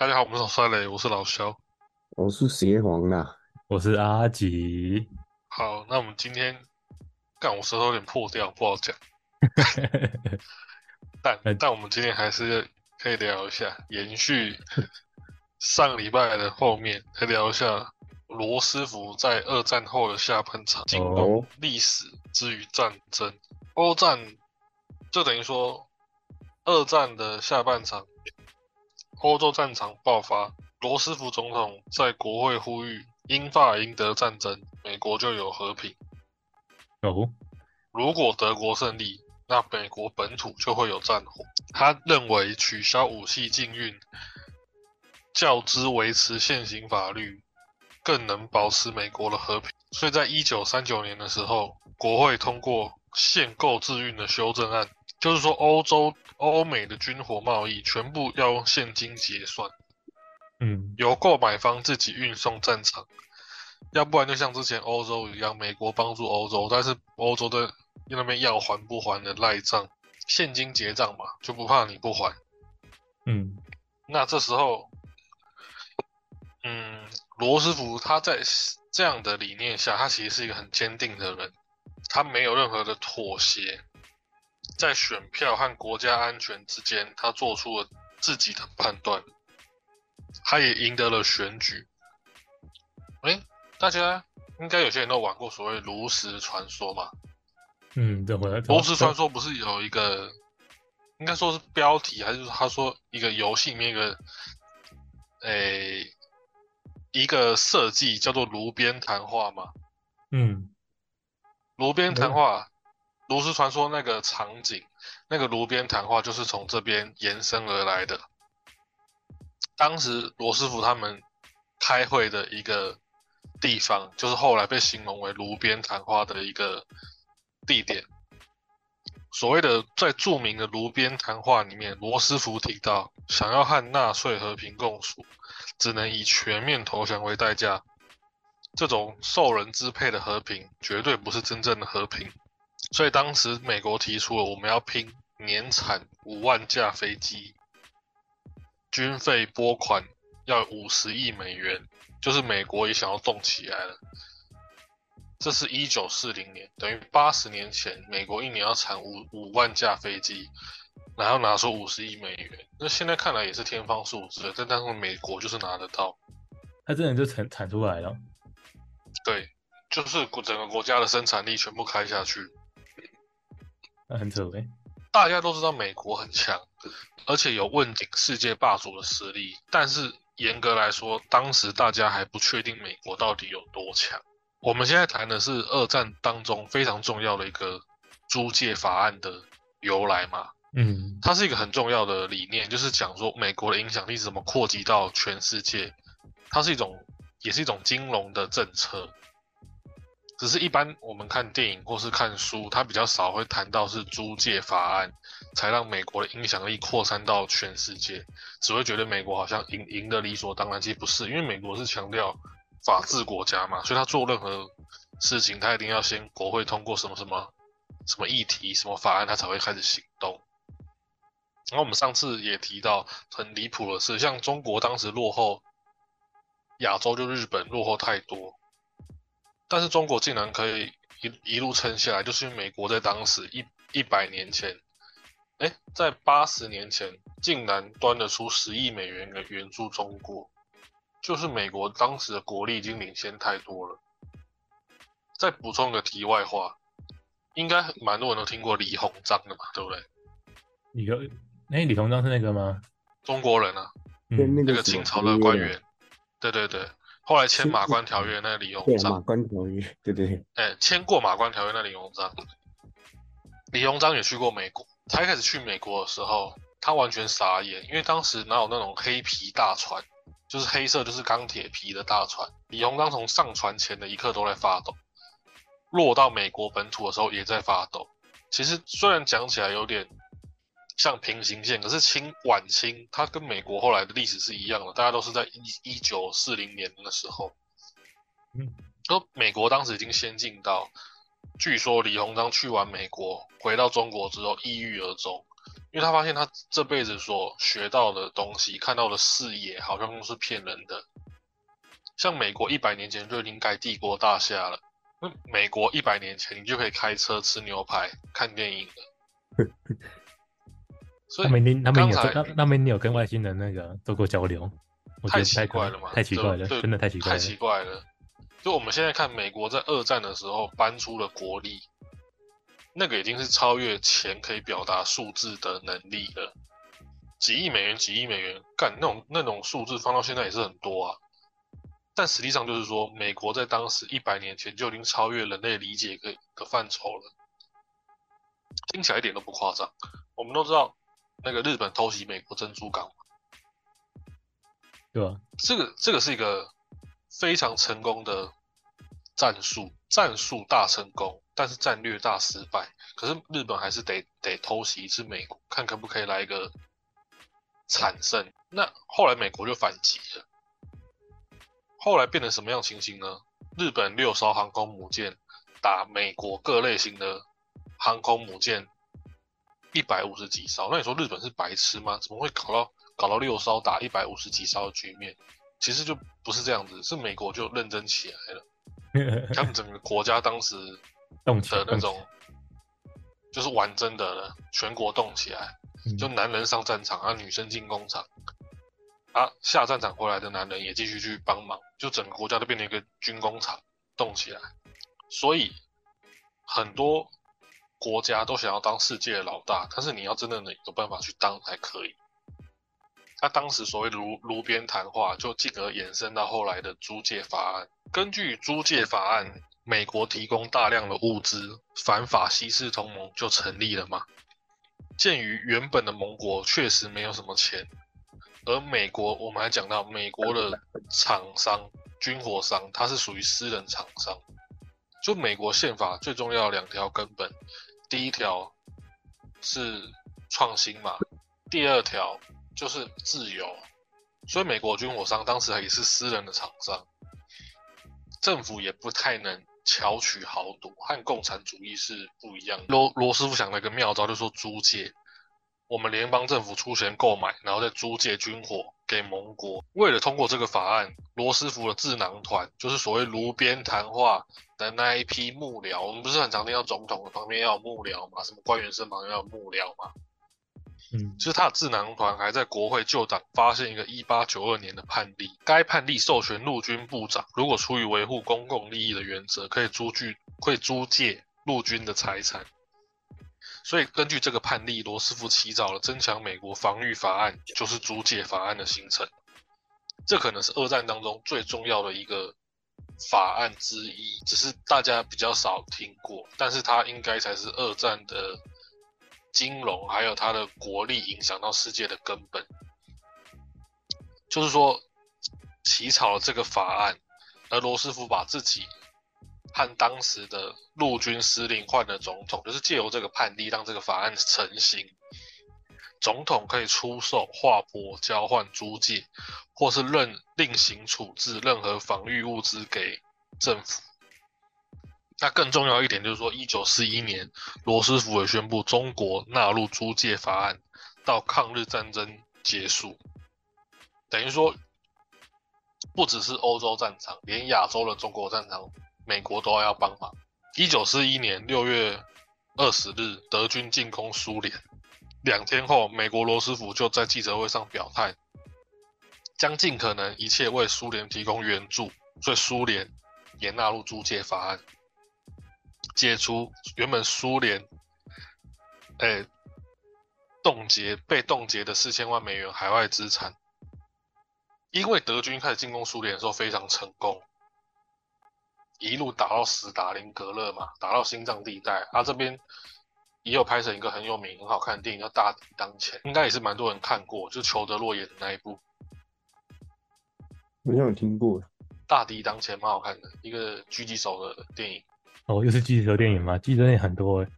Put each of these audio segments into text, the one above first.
大家好，我们是帅雷，我是老肖。我是邪皇啦，我是阿吉，好，那我们今天干，我舌头有点破掉，不好讲。但哎但我们今天还是可以聊一下，延续上礼拜的后面，来聊一下罗斯福在二战后的下半场进攻哦历史之于战争。欧战就等于说，二战的下半场，欧洲战场爆发，罗斯福总统在国会呼吁英法赢得战争，美国就有和平。哦，如果德国胜利，那美国本土就会有战火。他认为取消武器禁运，较之维持现行法律，更能保持美国的和平。所以在一九三九年的时候，国会通过限购自运的修正案，就是说欧洲、欧美的军火贸易全部要用现金结算。嗯，由购买方自己运送战场，要不然就像之前欧洲一样，美国帮助欧洲，但是欧洲的那边要还不还的赖账，现金结账嘛，就不怕你不还。嗯，那这时候，嗯，罗斯福他在这样的理念下，他其实是一个很坚定的人，他没有任何的妥协，在选票和国家安全之间，他做出了自己的判断，他也赢得了选举。诶，大家应该有些人都玩过所谓炉石传说嘛？嗯，这回来，炉石传说不是有一个，应该说是标题，还是说他说一个游戏里面一个，诶、一个设计叫做炉边谈话嘛？嗯，炉边谈话，炉石传说那个场景，那个炉边谈话就是从这边延伸而来的。当时罗斯福他们开会的一个地方，就是后来被形容为炉边谈话的一个地点。所谓的在著名的炉边谈话里面，罗斯福提到，想要和纳粹和平共处，只能以全面投降为代价。这种受人支配的和平，绝对不是真正的和平。所以当时美国提出了，我们要拼年产五万架飞机，军费拨款要五十亿美元，就是美国也想要动起来了。这是一九四零年，等于八十年前，美国一年要产五五万架飞机，然后拿出五十亿美元。那现在看来也是天方数字，但但是美国就是拿得到。他真的就产产出来了，对，就是整个国家的生产力全部开下去。那很扯诶。大家都知道美国很强，而且有问鼎世界霸主的实力，但是严格来说，当时大家还不确定美国到底有多强。我们现在谈的是二战当中非常重要的一个租借法案的由来嘛，嗯，它是一个很重要的理念，就是讲说美国的影响力是怎么扩及到全世界，它是一种也是一种金融的政策。只是一般我们看电影或是看书，它比较少会谈到是租借法案才让美国的影响力扩散到全世界，只会觉得美国好像赢赢得理所当然，其实不是，因为美国是强调法治国家嘛，所以他做任何事情，他一定要先国会通过什么什么什么议题、什么法案，他才会开始行动。然后我们上次也提到很离谱的是，像中国当时落后亚洲，就日本落后太多，但是中国竟然可以一一路撑下来，就是因为美国在当时一一百年前，哎，在八十年前竟然端得出十亿美元的援助中国，就是美国当时的国力已经领先太多了。再补充个题外话，应该蛮多人都听过李鸿章的嘛，对不对？李个，哎，李鸿章是那个吗？中国人啊，嗯，那个清朝的官员，对对对，后来签清马关条约那个李鸿章马章，关条约，对对对，哎，签过马关条约那李鸿章，李鸿章也去过美国。他一开始去美国的时候，他完全傻眼，因为当时哪有那种黑皮大船，就是黑色就是钢铁皮的大船。李鸿章从上船前的一刻都在发抖，落到美国本土的时候也在发抖。其实虽然讲起来有点像平行线，可是清晚清它跟美国后来的历史是一样的，大家都是在一一九四零年的时候，嗯，说美国当时已经先进到，据说李鸿章去完美国回到中国之后抑郁而终，因为他发现他这辈子所学到的东西、看到的视野，好像都是骗人的。像美国一百年前就已经盖帝国大厦了，那美国一百年前你就可以开车、吃牛排、看电影了。所以他们一定，他们有那那边你有跟外星人那个做过交流？我觉太太可怪了嘛，太奇怪了，对真的太奇怪了太。奇怪了。就我们现在看美国在二战的时候搬出了国力，那个已经是超越钱可以表达数字的能力了。几亿美元，几亿美元，干那种那种数字放到现在也是很多啊。但实际上就是说，美国在当时一百年前就已经超越人类理解的的范畴了，听起来一点都不夸张。我们都知道，那个日本偷袭美国珍珠港对吧？这个这个是一个非常成功的战术，战术大成功，但是战略大失败。可是日本还是得得偷袭一次美国，看可不可以来一个惨胜。那后来美国就反击了，后来变成什么样情形呢？日本六艘航空母舰打美国各类型的航空母舰一百五十几艘，那你说日本是白痴吗？怎么会搞到搞到六艘打一百五十几艘的局面？其实就不是这样子，是美国就认真起来了，他们整个国家当时动起来的那种就是玩真的了，全国动起来，嗯就男人上战场啊，女生进工厂，啊，下战场回来的男人也继续去帮忙，就整个国家都变成一个军工厂，动起来。所以很多国家都想要当世界的老大，但是你要真的能有办法去当才可以。他当时所谓炉炉边谈话，就进而延伸到后来的租借法案。根据租借法案，美国提供大量的物资，反法西斯同盟就成立了嘛。鉴于原本的盟国确实没有什么钱，而美国我们还讲到美国的厂商军火商，它是属于私人厂商。就美国宪法最重要两条根本，第一条是创新嘛，第二条就是自由。所以美国军火商当时也是私人的厂商，政府也不太能巧取豪夺，和共产主义是不一样的。罗罗斯福想了一个妙招，就说租借，我们联邦政府出钱购买，然后再租借军火给盟国。为了通过这个法案，罗斯福的智囊团，就是所谓炉边谈话的那一批幕僚，我们不是很常听到总统的旁边要有幕僚嘛，什么官员身旁要有幕僚嘛，嗯就是他的智囊团还在国会旧党发现一个一八九二年的判例，该判例授权陆军部长，如果出于维护公共利益的原则，可以租据会租借陆军的财产。所以根据这个判例，罗斯福起草了增强美国防御法案，就是租借法案的形成。这可能是二战当中最重要的一个法案之一，只是大家比较少听过，但是它应该才是二战的金融还有它的国力影响到世界的根本。就是说，起草了这个法案，而罗斯福把自己和当时的陆军司令换了总统，就是借由这个判例让这个法案成型。总统可以出售、划拨、交换、租借，或是任另行处置任何防御物资给政府。那更重要一点就是说，一九四一年，罗斯福也宣布中国纳入租借法案，到抗日战争结束，等于说，不只是欧洲战场，连亚洲的中国战场，美国都要帮忙。一九四一年六月二十日，德军进攻苏联。两天后，美国罗斯福就在记者会上表态，将尽可能一切为苏联提供援助，所以苏联也纳入租借法案，解除原本苏联，诶、冻结被冻结的四千万美元海外资产。因为德军开始进攻苏联的时候非常成功，一路打到斯大林格勒嘛，打到心脏地带。啊，这边也有拍成一个很有名、很好看的电影叫《大敌当前》，应该也是蛮多人看过，就裘德洛演的那一部《好像有听过，大敌当前》，蛮好看的，一个狙击手的电影，哦，又是狙击手电影吗？记者电影很多哎。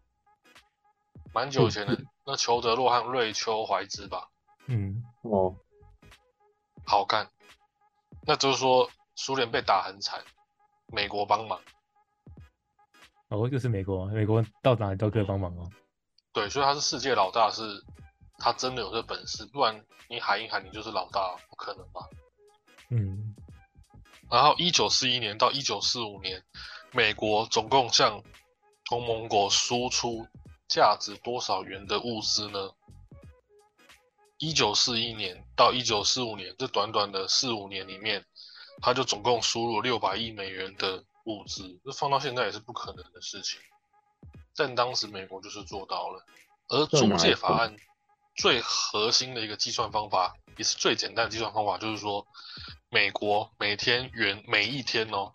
蛮久以前的。那裘德洛和瑞秋怀兹吧，嗯，哦，好看。那就是说，苏联被打很惨，美国帮忙。哦，就是美国，美国到哪里都可以帮忙哦。对，所以他是世界老大是他真的有这本事，不然你喊一喊你就是老大，不可能吧？嗯，然后一九四一年到一九四五年，美国总共向同盟国输出价值多少元的物资呢？一九四一年到一九四五年这短短的四五年里面，他就总共输入六百亿美元的物资，这放到现在也是不可能的事情。但当时美国就是做到了，而租借法案最核心的一个计算方法，也是最简单的计算方法，就是说，美国每天援每一天哦，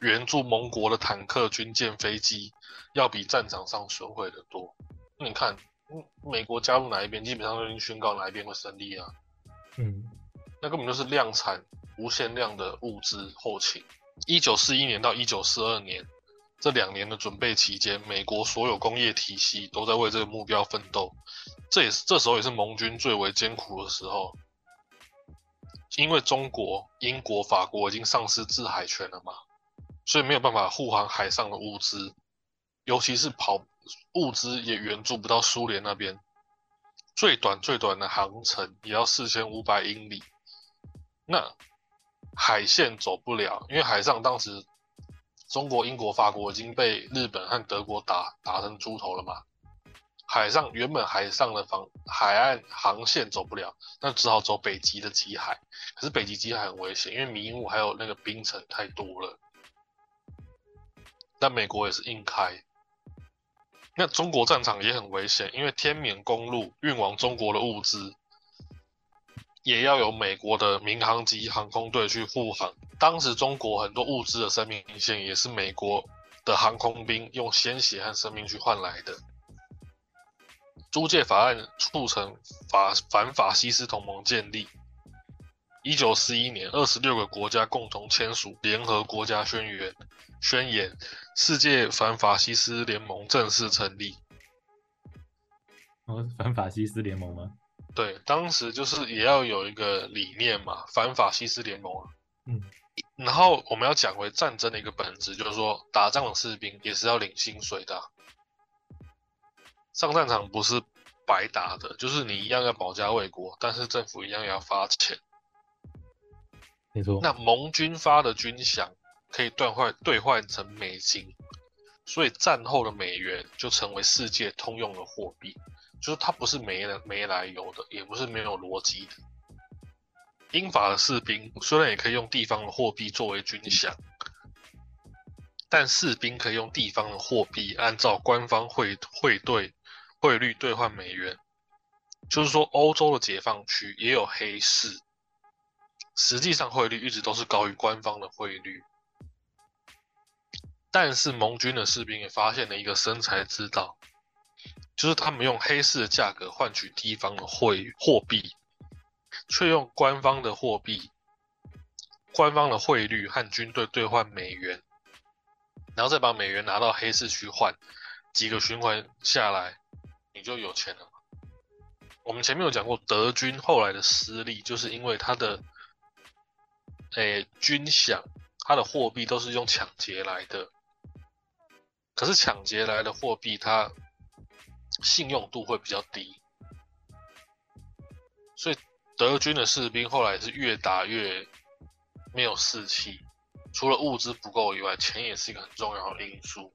援助盟国的坦克、军舰、飞机，要比战场上损毁的多。那你看。美国加入哪一边，基本上都已经宣告哪一边会胜利啊。嗯，那根本就是量产无限量的物资后勤。一九四一年到一九四二年这两年的准备期间，美国所有工业体系都在为这个目标奋斗。这也是这时候也是盟军最为艰苦的时候，因为中国、英国、法国已经丧失制海权了嘛，所以没有办法护航海上的物资，尤其是跑。物资也援助不到苏联那边，最短最短的航程也要四千五百英里，那海线走不了，因为海上当时中国、英国、法国已经被日本和德国打打成猪头了嘛，海上原本海上的防海岸航线走不了，那只好走北极的极海，可是北极极海很危险，因为迷雾还有那个冰层太多了，但美国也是硬开。那中国战场也很危险，因为天缅公路运往中国的物资，也要由美国的民航机航空队去护航。当时中国很多物资的生命线，也是美国的航空兵用鲜血和生命去换来的。租借法案促成法反法西斯同盟建立。一九四一年，二十六个国家共同签署联合国家宣言，宣言世界反法西斯联盟正式成立。哦，反法西斯联盟吗？对，当时就是也要有一个理念嘛，反法西斯联盟啊。嗯。然后我们要讲回战争的一个本质，就是说打仗的士兵也是要领薪水的，上战场不是白打的，就是你一样要保家卫国，但是政府一样也要发钱。没错，那盟军发的军饷可以兑换兑换成美金，所以战后的美元就成为世界通用的货币，就是它不是没来没来由的，也不是没有逻辑的。英法的士兵虽然也可以用地方的货币作为军饷，但士兵可以用地方的货币按照官方汇汇兑汇率兑换美元，就是说欧洲的解放区也有黑市。实际上汇率一直都是高于官方的汇率，但是盟军的士兵也发现了一个生财之道，就是他们用黑市的价格换取地方的汇货币，却用官方的货币、官方的汇率和军队兑换美元，然后再把美元拿到黑市去换，几个循环下来，你就有钱了。我们前面有讲过，德军后来的失利，就是因为他的。诶，军饷，它的货币都是用抢劫来的，可是抢劫来的货币，它信用度会比较低，所以德军的士兵后来是越打越没有士气。除了物资不够以外，钱也是一个很重要的因素。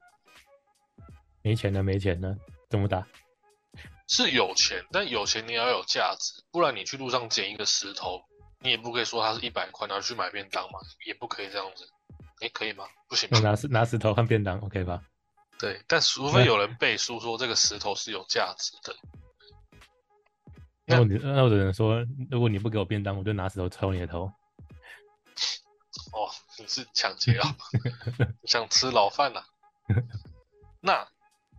没钱呢？没钱呢？怎么打？是有钱，但有钱你要有价值，不然你去路上捡一个石头。你也不可以说它是一百块拿去买便当嘛，也不可以这样子。哎，可以吗？不行。拿石拿石头换便当，OK 吧？对，但除非有人背书说这个石头是有价值的。那我那我只能说，如果你不给我便当，我就拿石头抽你的头。哦，你是抢劫啊？想吃牢饭呐？那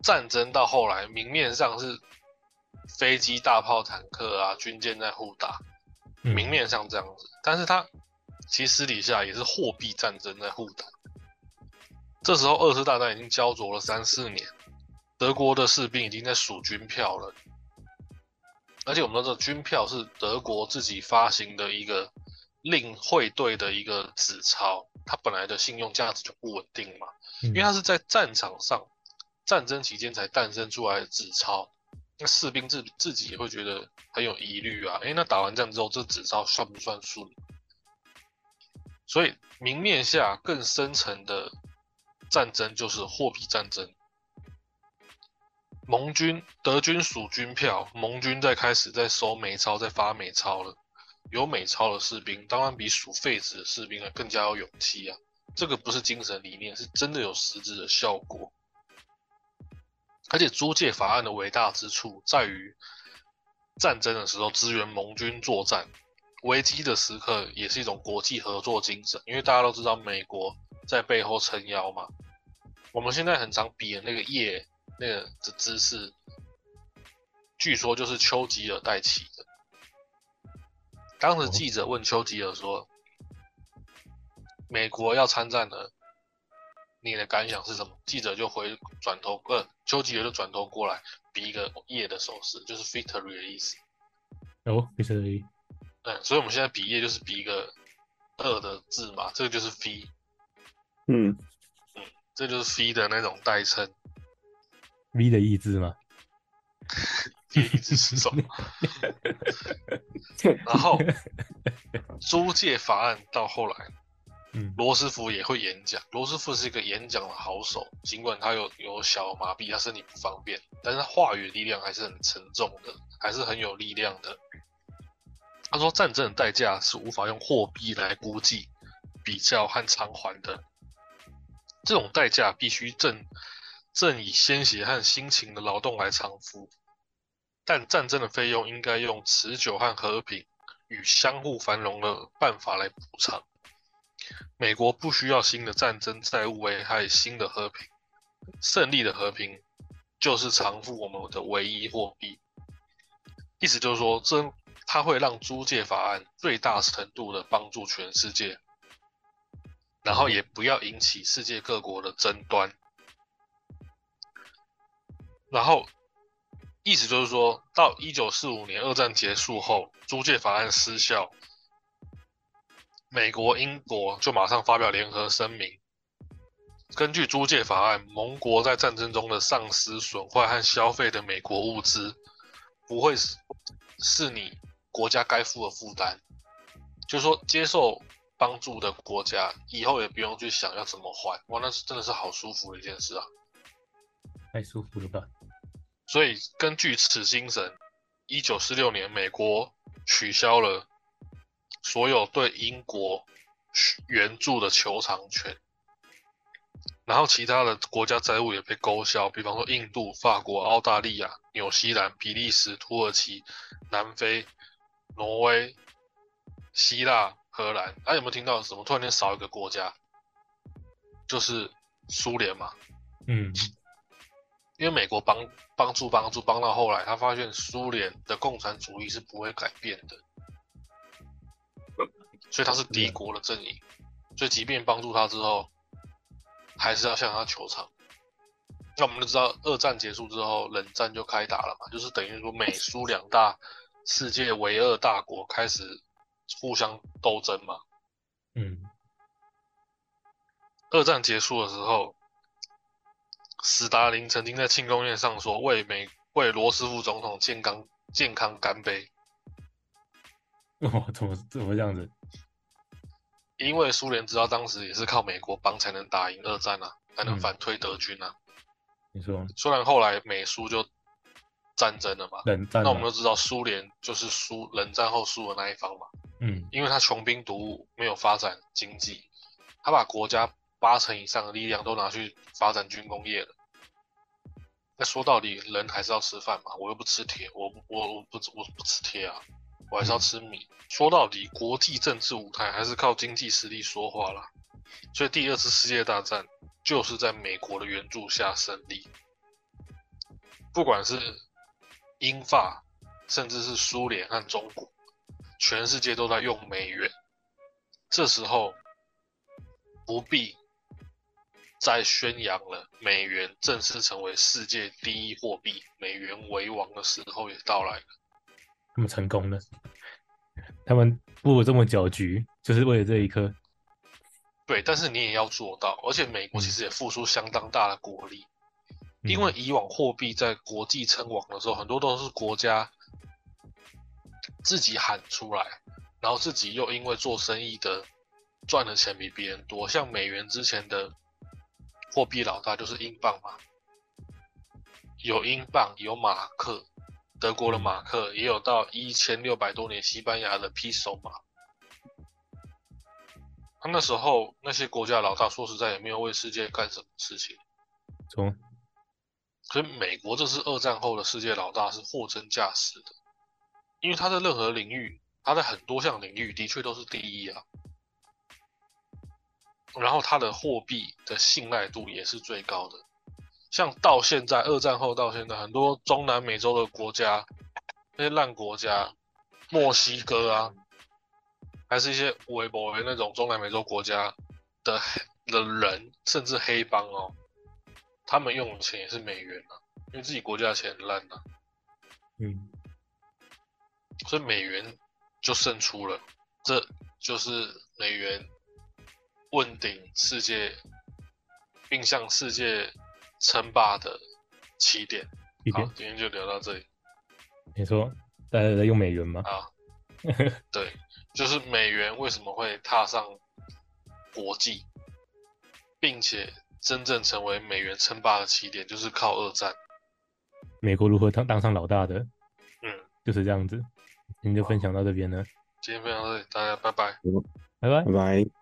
战争到后来，明面上是飞机、大炮、坦克啊，军舰在互打。明面上这样子，但是它其实私底下也是货币战争在互打。这时候二次大战已经焦灼了三四年，德国的士兵已经在数军票了，而且我们知道这军票是德国自己发行的一个令汇兑的一个纸钞，它本来的信用价值就不稳定嘛，因为它是在战场上战争期间才诞生出来的纸钞，那士兵自自己也会觉得很有疑虑啊。诶，那打完仗之后，这纸钞算不算数？所以明面下更深层的战争就是货币战争。盟军德军数军票，盟军在开始在收美钞，在发美钞了。有美钞的士兵，当然比数废纸的士兵啊更加有勇气啊。这个不是精神理念，是真的有实质的效果。而且租借法案的伟大之处在于，战争的时候支援盟军作战，危机的时刻也是一种国际合作精神。因为大家都知道美国在背后撑腰嘛。我们现在很常比的那个叶那个的姿势，据说就是丘吉尔带起的。当时记者问丘吉尔说：“美国要参战了。”你的感想是什么？记者就回转头，呃，丘吉尔就转头过来，比一个叶的手势，就是 victory 的意思。哦，victory。对，所以我们现在比叶就是比一个二的字嘛，这个就是 v。嗯嗯，这就是 v 的那种代称。v 的意志吗？v 的意志是什么？然后租借法案到后来。罗斯福也会演讲。罗斯福是一个演讲的好手，尽管他有有小麻痹，他身体不方便，但是话语力量还是很沉重的，还是很有力量的。他说：“战争的代价是无法用货币来估计、比较和偿还的，这种代价必须正正以鲜血和辛勤的劳动来偿付。但战争的费用应该用持久和和平与相互繁荣的办法来补偿。”美国不需要新的战争债务危害新的和平，胜利的和平就是偿付我们的唯一货币。意思就是说，这它会让租借法案最大程度的帮助全世界，然后也不要引起世界各国的争端。然后意思就是说到一九四五年二战结束后，租借法案失效。美国、英国就马上发表联合声明，根据租借法案，盟国在战争中的丧失、损坏和消费的美国物资，不会是是你国家该负的负担。就是说，接受帮助的国家以后也不用去想要怎么还。哇，那是真的是好舒服的一件事啊！太舒服了吧？所以，根据此精神，一九四六年，美国取消了。所有对英国援助的求偿权，然后其他的国家债务也被勾销，比方说印度、法国、澳大利亚、纽西兰、比利时、土耳其、南非、挪威、希腊、荷兰。啊，有没有听到什么？突然间少一个国家，就是苏联嘛。嗯，因为美国帮帮助帮助帮到后来，他发现苏联的共产主义是不会改变的。所以他是敌国的阵营，所以即便帮助他之后，还是要向他求偿。那我们就知道，二战结束之后，冷战就开打了嘛，就是等于说美苏两大世界唯二大国开始互相斗争嘛。嗯。二战结束的时候，斯大林曾经在庆功宴上说：“为美为罗斯福总统健康健康干杯。”哦，怎么怎么这样子？因为苏联知道当时也是靠美国帮才能打赢二战啊，才能反推德军啊。你说，虽然后来美苏就战争了嘛，冷战，那我们都知道苏联就是输冷战后输的那一方嘛。嗯，因为他穷兵黩武，没有发展经济，他把国家八成以上的力量都拿去发展军工业了。那说到底，人还是要吃饭嘛，我又不吃铁，我我我不我不吃铁啊。我还是要吃米。说到底，国际政治舞台还是靠经济实力说话啦。所以第二次世界大战就是在美国的援助下胜利。不管是英法，甚至是苏联和中国，全世界都在用美元。这时候不必再宣扬了，美元正式成为世界第一货币，美元为王的时候也到来了。他们成功了，他们布了这么搅局，就是为了这一刻。对，但是你也要做到，而且美国其实也付出相当大的国力。因为以往货币在国际称王的时候，很多都是国家自己喊出来，然后自己又因为做生意的赚的钱比别人多，像美元之前的货币老大就是英镑嘛，有英镑，有马克，德国的马克，也有到一千六百多年西班牙的 peso 嘛。他那时候那些国家老大，说实在也没有为世界干什么事情。从所以美国这是二战后的世界老大，是货真价实的，因为他在任何领域，他在很多项领域的确都是第一啊。然后他的货币的信赖度也是最高的，像到现在二战后到现在，很多中南美洲的国家，那些烂国家，墨西哥啊，还是一些微博为那种中南美洲国家的的人，甚至黑帮哦。他们用的钱也是美元啊，因为自己国家的钱很烂啊，嗯，所以美元就胜出了，这就是美元问鼎世界，并向世界称霸的起点。好，今天就聊到这里。没错，大家在用美元吗，啊。对，就是美元为什么会踏上国际，并且真正成为美元称霸的起点，就是靠二战。美国如何当当上老大的，嗯，就是这样子。今天就分享到这边了，今天分享到这里，大家拜拜。拜拜拜。拜。